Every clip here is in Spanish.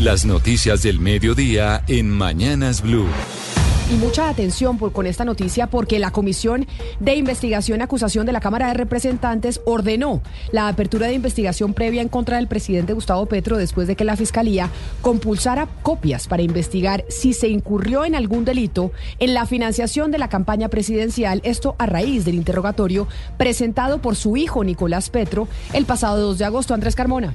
Las noticias del mediodía en Mañanas Blue. Y mucha atención por, con esta noticia porque la Comisión de Investigación y Acusación de la Cámara de Representantes ordenó la apertura de investigación previa en contra del presidente Gustavo Petro después de que la Fiscalía compulsara copias para investigar si se incurrió en algún delito en la financiación de la campaña presidencial, esto a raíz del interrogatorio presentado por su hijo Nicolás Petro el pasado 2 de agosto. Andrés Carmona.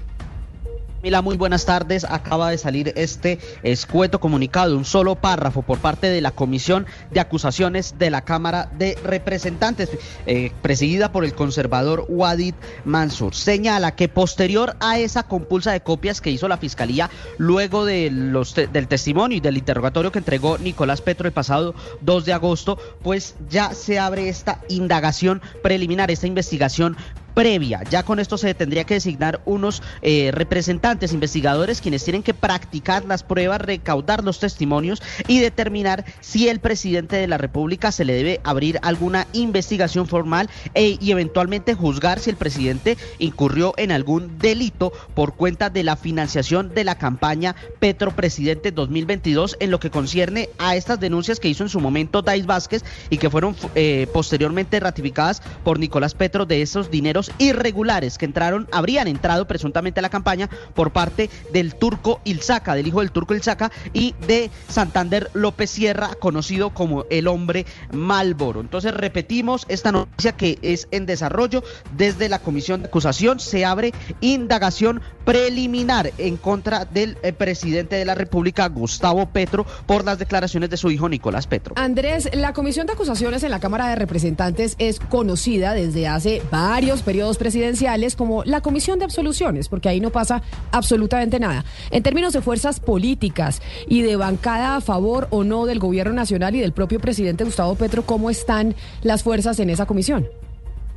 Mila, muy buenas tardes. Acaba de salir este escueto comunicado, un solo párrafo por parte de la Comisión de Acusaciones de la Cámara de Representantes, eh, presidida por el conservador Wadid Mansur. Señala que posterior a esa compulsa de copias que hizo la Fiscalía luego de los del testimonio y del interrogatorio que entregó Nicolás Petro el pasado 2 de agosto, pues ya se abre esta indagación preliminar, esta investigación previa. Ya con esto se tendría que designar unos eh, representantes, investigadores, quienes tienen que practicar las pruebas, recaudar los testimonios y determinar si el presidente de la República se le debe abrir alguna investigación formal e, y eventualmente juzgar si el presidente incurrió en algún delito por cuenta de la financiación de la campaña Petro Presidente 2022 en lo que concierne a estas denuncias que hizo en su momento Dais Vázquez y que fueron eh, posteriormente ratificadas por Nicolás Petro de esos dineros irregulares que entraron, habrían entrado presuntamente a la campaña por parte del turco Ilzaca, del hijo del turco Ilzaca y de Santander López Sierra, conocido como el hombre Malboro. Entonces repetimos esta noticia que es en desarrollo desde la Comisión de Acusación. Se abre indagación preliminar en contra del eh, presidente de la República, Gustavo Petro, por las declaraciones de su hijo Nicolás Petro. Andrés, la Comisión de Acusaciones en la Cámara de Representantes es conocida desde hace varios periodos presidenciales como la Comisión de Absoluciones, porque ahí no pasa absolutamente nada. En términos de fuerzas políticas y de bancada a favor o no del gobierno nacional y del propio presidente Gustavo Petro, ¿cómo están las fuerzas en esa comisión?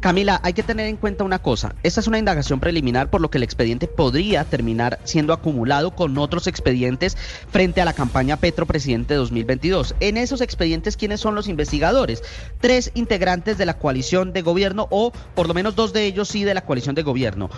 Camila, hay que tener en cuenta una cosa. Esta es una indagación preliminar, por lo que el expediente podría terminar siendo acumulado con otros expedientes frente a la campaña Petro Presidente 2022. En esos expedientes, ¿quiénes son los investigadores? Tres integrantes de la coalición de gobierno o por lo menos dos de ellos sí de la coalición de gobierno.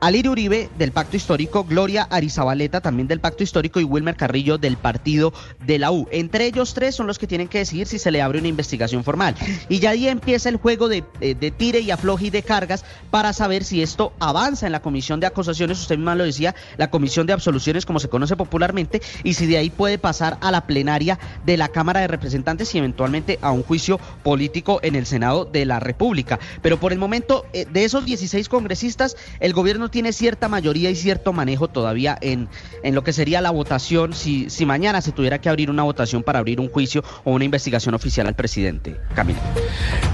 Alirio Uribe del Pacto Histórico, Gloria Arizabaleta también del Pacto Histórico y Wilmer Carrillo del Partido de la U. Entre ellos tres son los que tienen que decidir si se le abre una investigación formal. Y ya ahí empieza el juego de, de, tire y afloje y de cargas para saber si esto avanza en la comisión de acusaciones, usted misma lo decía, la comisión de absoluciones como se conoce popularmente, y si de ahí puede pasar a la plenaria de la Cámara de Representantes y eventualmente a un juicio político en el Senado de la República. Pero por el momento, eh, de esos 16 congresistas, el gobierno tiene cierta mayoría y cierto manejo todavía en, en lo que sería la votación, si, si mañana se tuviera que abrir una votación para abrir un juicio o una investigación oficial al presidente. Camilo.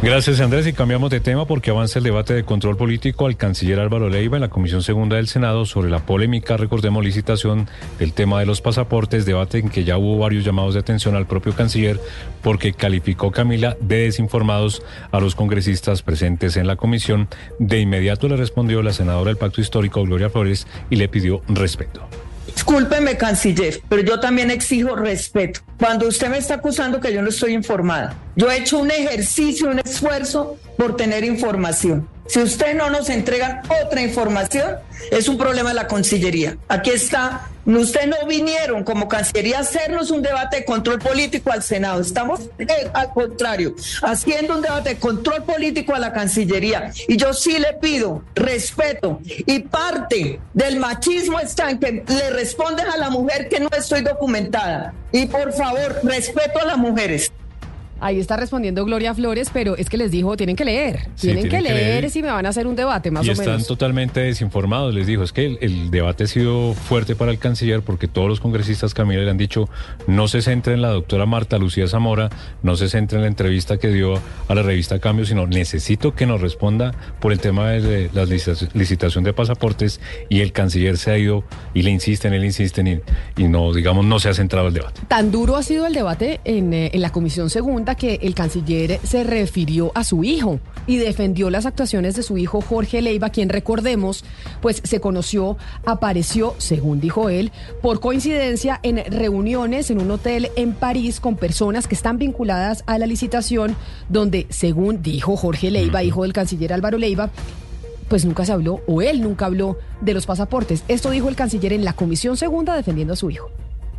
Gracias, Andrés. Y cambiamos de tema porque avanza el debate de control político al canciller Álvaro Leiva en la Comisión Segunda del Senado sobre la polémica, recordemos, licitación del tema de los pasaportes, debate en que ya hubo varios llamados de atención al propio canciller porque calificó Camila de desinformados a los congresistas presentes en la comisión. De inmediato le respondió la senadora del Pacto Histórico, Gloria Flores, y le pidió respeto. Discúlpeme, canciller, pero yo también exijo respeto. Cuando usted me está acusando que yo no estoy informada, yo he hecho un ejercicio, un esfuerzo por tener información. Si usted no nos entrega otra información, es un problema de la Cancillería. Aquí está. Usted no vinieron como Cancillería a hacernos un debate de control político al Senado. Estamos, eh, al contrario, haciendo un debate de control político a la Cancillería. Y yo sí le pido respeto. Y parte del machismo está en que le responden a la mujer que no estoy documentada. Y por favor, respeto a las mujeres. Ahí está respondiendo Gloria Flores, pero es que les dijo, tienen que leer, tienen, que, leer, si me van a hacer un debate, más y o menos. están totalmente desinformados, les dijo, es que el, debate ha sido fuerte para el canciller porque todos los congresistas Camila le han dicho, no se centre en la doctora Marta Lucía Zamora, no se centre en la entrevista que dio a la revista Cambio, sino necesito que nos responda por el tema de la licitación de pasaportes y el canciller se ha ido y le insisten, él insisten y, no, digamos, no se ha centrado el debate. Tan duro ha sido el debate en, eh, en la Comisión Segunda que el canciller se refirió a su hijo y defendió las actuaciones de su hijo Jorge Leiva, quien recordemos, pues se conoció, apareció, según dijo él, por coincidencia en reuniones en un hotel en París con personas que están vinculadas a la licitación, donde, según dijo Jorge Leiva, hijo del canciller Álvaro Leiva, pues nunca se habló, o él nunca habló de los pasaportes. Esto dijo el canciller en la Comisión Segunda defendiendo a su hijo.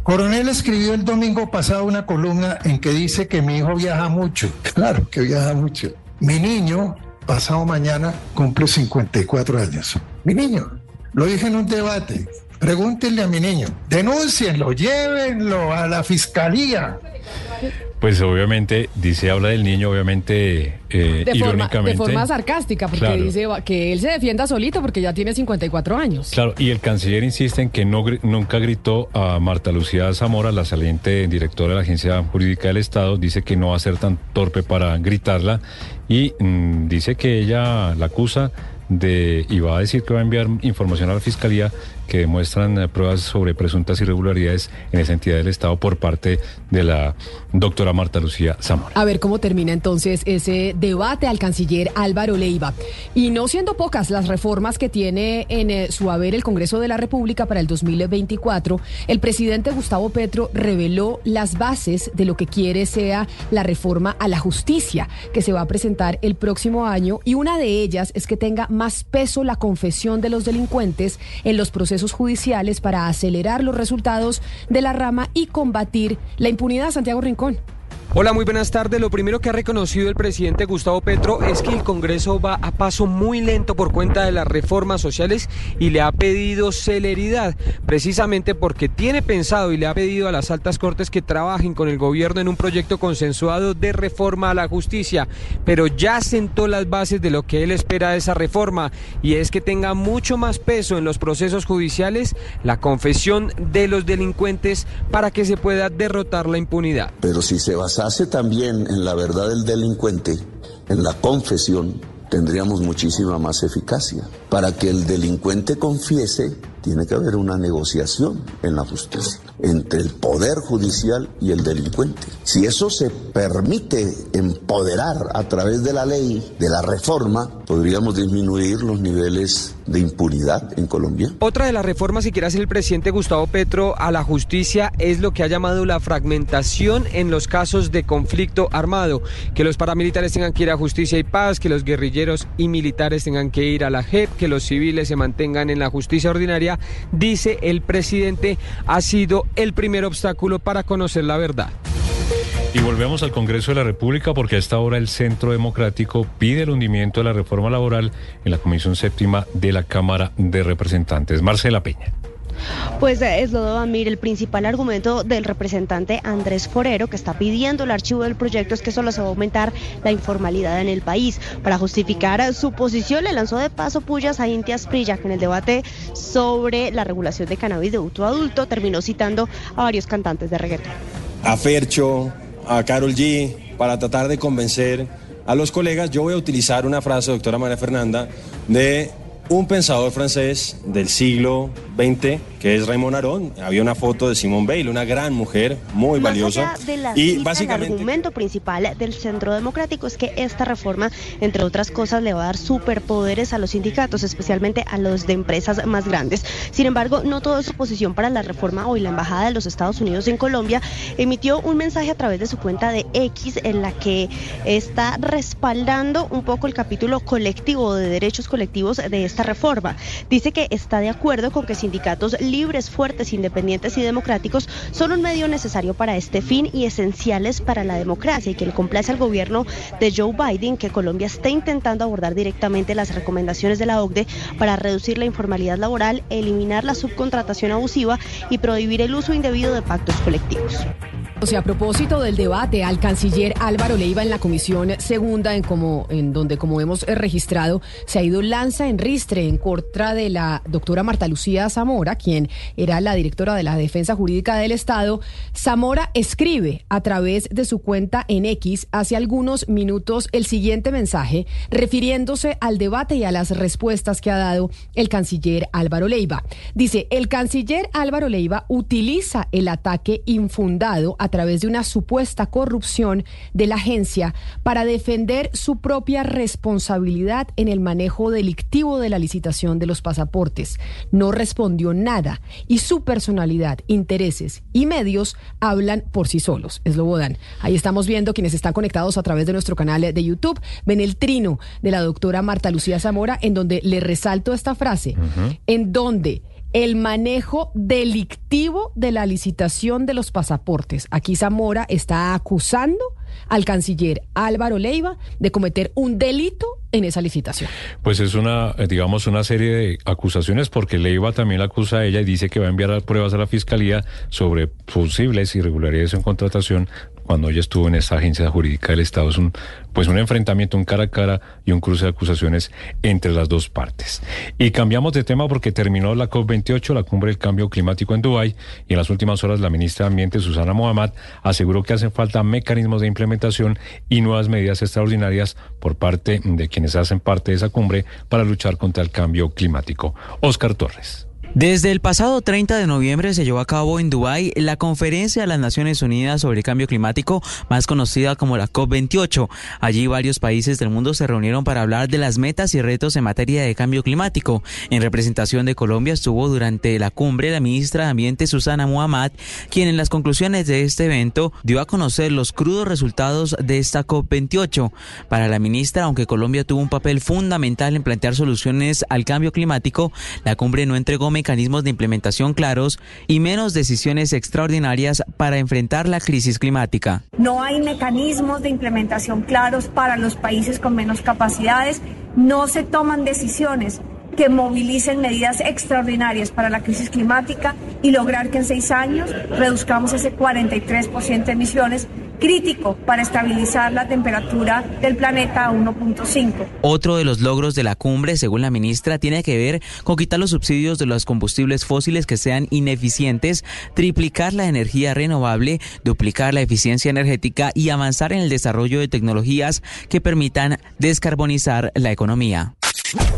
Coronel escribió el domingo pasado una columna en que dice que mi hijo viaja mucho. Claro que viaja mucho. Mi niño, pasado mañana, cumple 54 años. Mi niño, lo dije en un debate. Pregúntenle a mi niño, denúncienlo, llévenlo a la fiscalía. Pues obviamente dice, habla del niño, obviamente eh, de forma, irónicamente. de forma sarcástica, porque Claro. dice que él se defienda solito porque ya tiene 54 años. Claro, y el canciller insiste en que no, nunca gritó a Marta Lucía Zamora, la saliente directora de la Agencia Jurídica del Estado, dice que no va a ser tan torpe para gritarla y mm, dice que ella la acusa de, y va a decir que va a enviar información a la Fiscalía que demuestran eh, pruebas sobre presuntas irregularidades en esa entidad del Estado por parte de la doctora Marta Lucía Zamora. A ver cómo termina entonces ese debate al canciller Álvaro Leiva. Y no siendo pocas las reformas que tiene en eh, su haber el Congreso de la República para el 2024, el presidente Gustavo Petro reveló las bases de lo que quiere sea la reforma a la justicia que se va a presentar el próximo año y una de ellas es que tenga más peso la confesión de los delincuentes en los procesos judiciales para acelerar los resultados de la rama y combatir la impunidad. Santiago Rincón. Hola, muy buenas tardes. Lo primero que ha reconocido el presidente Gustavo Petro es que el Congreso va a paso muy lento por cuenta de las reformas sociales y le ha pedido celeridad, precisamente porque tiene pensado y le ha pedido a las altas cortes que trabajen con el gobierno en un proyecto consensuado de reforma a la justicia, pero ya sentó las bases de lo que él espera de esa reforma y es que tenga mucho más peso en los procesos judiciales la confesión de los delincuentes para que se pueda derrotar la impunidad. Pero si se basase también en la verdad del delincuente, en la confesión, tendríamos muchísima más eficacia. Para que el delincuente confiese, tiene que haber una negociación en la justicia entre el poder judicial y el delincuente. Si eso se permite empoderar a través de la ley, de la reforma, podríamos disminuir los niveles de impunidad en Colombia. Otra de las reformas que quiere hacer el presidente Gustavo Petro a la justicia es lo que ha llamado la fragmentación en los casos de conflicto armado, que los paramilitares tengan que ir a justicia y paz, que los guerrilleros y militares tengan que ir a la JEP, que los civiles se mantengan en la justicia ordinaria, dice el presidente, ha sido el primer obstáculo para conocer la verdad. Y volvemos al Congreso de la República porque a esta hora el Centro Democrático pide el hundimiento de la reforma laboral en la Comisión Séptima de la Cámara de Representantes. Marcela Peña. Pues eh, es lo Amir, el principal argumento del representante Andrés Forero, que está pidiendo el archivo del proyecto, es que solo se va a aumentar la informalidad en el país. Para justificar su posición, le lanzó de paso pullas a Inti Asprilla, que en el debate sobre la regulación de cannabis de auto adulto terminó citando a varios cantantes de reggaetón. a Fercho, a Carol G, para tratar de convencer a los colegas, yo voy a utilizar una frase, doctora María Fernanda, de un pensador francés del siglo Que es Raymond Aron. Había una foto de Simone Weil, una gran mujer, muy Más valiosa. allá de la y cita, básicamente... el argumento principal del Centro Democrático es que esta reforma, entre otras cosas, le va a dar superpoderes a los sindicatos, especialmente a los de empresas más grandes. Sin embargo, no todo es oposición para la reforma. Hoy la Embajada de los Estados Unidos en Colombia emitió un mensaje a través de su cuenta de X en la que está respaldando un poco el capítulo colectivo de derechos colectivos de esta reforma. Dice que está de acuerdo con que sindicatos libres, fuertes, independientes y democráticos son un medio necesario para este fin y esenciales para la democracia y que le complace al gobierno de Joe Biden que Colombia esté intentando abordar directamente las recomendaciones de la OCDE para reducir la informalidad laboral, eliminar la subcontratación abusiva y prohibir el uso indebido de pactos colectivos. O sea, a propósito del debate al canciller Álvaro Leiva en la comisión segunda, en, como, en donde, como hemos eh, registrado, se ha ido lanza en ristre en contra de la doctora Marta Lucía Zamora, quien era la directora de la Defensa Jurídica del Estado. Zamora escribe a través de su cuenta en X hace algunos minutos el siguiente mensaje, refiriéndose al debate y a las respuestas que ha dado el canciller Álvaro Leiva. Dice, el canciller Álvaro Leiva utiliza el ataque infundado a a través de una supuesta corrupción de la agencia para defender su propia responsabilidad en el manejo delictivo de la licitación de los pasaportes. No respondió nada y su personalidad, intereses y medios hablan por sí solos. Es Lobodan. Ahí estamos viendo quienes están conectados a través de nuestro canal de YouTube. Ven el trino de la doctora Marta Lucía Zamora en donde le resalto esta frase, en donde el manejo delictivo de la licitación de los pasaportes. Aquí Zamora está acusando al canciller Álvaro Leiva de cometer un delito en esa licitación. Pues es una, eh, digamos, una serie de acusaciones porque Leiva también la acusa a ella y dice que va a enviar pruebas a la fiscalía sobre posibles irregularidades en contratación cuando ella estuvo en esa agencia jurídica del Estado. Es un, pues un enfrentamiento, un cara a cara y un cruce de acusaciones entre las dos partes. Y cambiamos de tema porque terminó la COP28, la cumbre del cambio climático en Dubái, y en las últimas horas la ministra de Ambiente, Susana Mohamed, aseguró que hacen falta mecanismos de implementación y nuevas medidas extraordinarias por parte de quienes hacen parte de esa cumbre para luchar contra el cambio climático. Oscar Torres. Desde el pasado 30 de noviembre se llevó a cabo en Dubái la Conferencia de las Naciones Unidas sobre Cambio Climático, más conocida como la COP28. Allí varios países del mundo se reunieron para hablar de las metas y retos en materia de cambio climático. En representación de Colombia estuvo durante la cumbre la ministra de Ambiente Susana Muhammad, quien en las conclusiones de este evento dio a conocer los crudos resultados de esta COP28. Para la ministra, aunque Colombia tuvo un papel fundamental en plantear soluciones al cambio climático, la cumbre no entregó mecanismos de implementación claros y menos decisiones extraordinarias para enfrentar la crisis climática. No hay mecanismos de implementación claros para los países con menos capacidades, no se toman decisiones que movilicen medidas extraordinarias para la crisis climática y lograr que en seis años reduzcamos ese 43% de emisiones crítico para estabilizar la temperatura del planeta a 1.5. Otro de los logros de la cumbre, según la ministra, tiene que ver con quitar los subsidios de los combustibles fósiles que sean ineficientes, triplicar la energía renovable, duplicar la eficiencia energética y avanzar en el desarrollo de tecnologías que permitan descarbonizar la economía.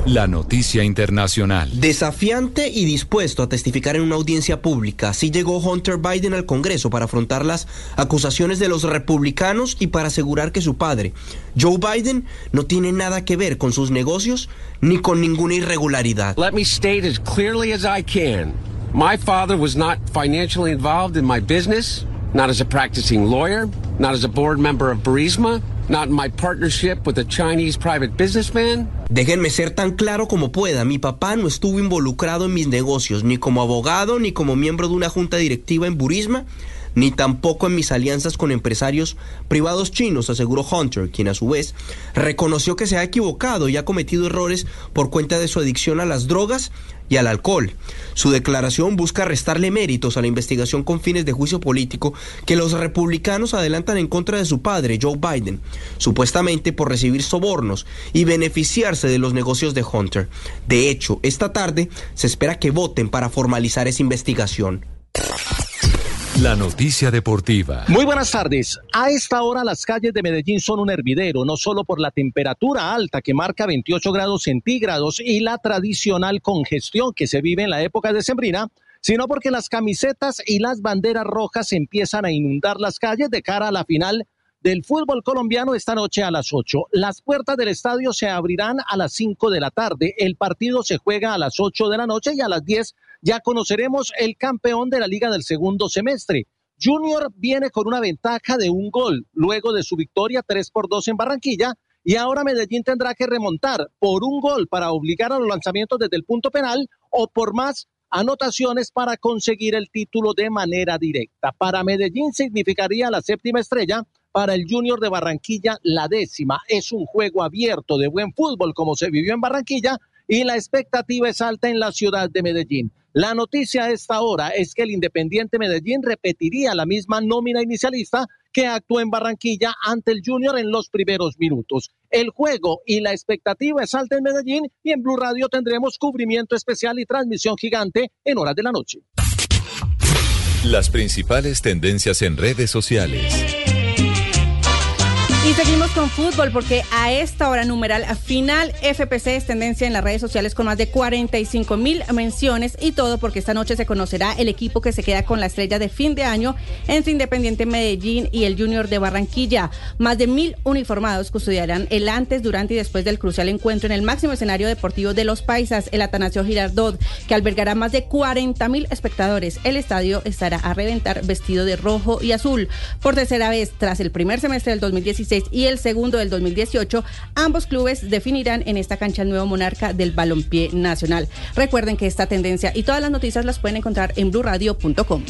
La noticia internacional. Desafiante y dispuesto a testificar en una audiencia pública, así llegó Hunter Biden al Congreso para afrontar las acusaciones de los republicanos y para asegurar que su padre, Joe Biden, no tiene nada que ver con sus negocios ni con ninguna irregularidad. Let me state as clearly as I can. My father was not financially involved in my business, not as a practicing lawyer, not as a board member of Burisma, not in my partnership with a Chinese private businessman. Déjenme ser tan claro como pueda, mi papá no estuvo involucrado en mis negocios, ni como abogado, ni como miembro de una junta directiva en Burisma, ni tampoco en mis alianzas con empresarios privados chinos, aseguró Hunter, quien a su vez reconoció que se ha equivocado y ha cometido errores por cuenta de su adicción a las drogas y al alcohol. Su declaración busca restarle méritos a la investigación con fines de juicio político que los republicanos adelantan en contra de su padre, Joe Biden, supuestamente por recibir sobornos y beneficiarse de los negocios de Hunter. De hecho, esta tarde se espera que voten para formalizar esa investigación. La noticia deportiva. Muy buenas tardes. A esta hora las calles de Medellín son un hervidero, no solo por la temperatura alta que marca 28 grados centígrados y la tradicional congestión que se vive en la época de sembrina, sino porque las camisetas y las banderas rojas empiezan a inundar las calles de cara a la final del fútbol colombiano esta noche a las 8. Las puertas del estadio se abrirán a las 5 de la tarde. El partido se juega a las 8 de la noche y a las 10 ya conoceremos el campeón de la liga del segundo semestre. Junior viene con una ventaja de un gol luego de su victoria 3 por 2 en Barranquilla y ahora Medellín tendrá que remontar por un gol para obligar a los lanzamientos desde el punto penal o por más anotaciones para conseguir el título de manera directa. Para Medellín significaría la séptima estrella, para el Junior de Barranquilla la décima. Es un juego abierto de buen fútbol como se vivió en Barranquilla y la expectativa es alta en la ciudad de Medellín. La noticia a esta hora es que el Independiente Medellín repetiría la misma nómina inicialista que actuó en Barranquilla ante el Junior en los primeros minutos. El juego y la expectativa es alta en Medellín y en Blue Radio tendremos cubrimiento especial y transmisión gigante en horas de la noche. Las principales tendencias en redes sociales. Y seguimos con fútbol porque a esta hora numeral final FPC es tendencia en las redes sociales con más de 45 mil menciones y todo porque esta noche se conocerá el equipo que se queda con la estrella de fin de año entre Independiente Medellín y el Junior de Barranquilla. Más de mil uniformados custodiarán el antes, durante y después del crucial encuentro en el máximo escenario deportivo de los Paisas, el Atanasio Girardot, que albergará más de 40 mil espectadores. El estadio estará a reventar vestido de rojo y azul. Por tercera vez, tras el primer semestre del 2016, y el segundo del 2018, ambos clubes definirán en esta cancha el nuevo monarca del balompié nacional. Recuerden que esta tendencia y todas las noticias las pueden encontrar en blurradio.com.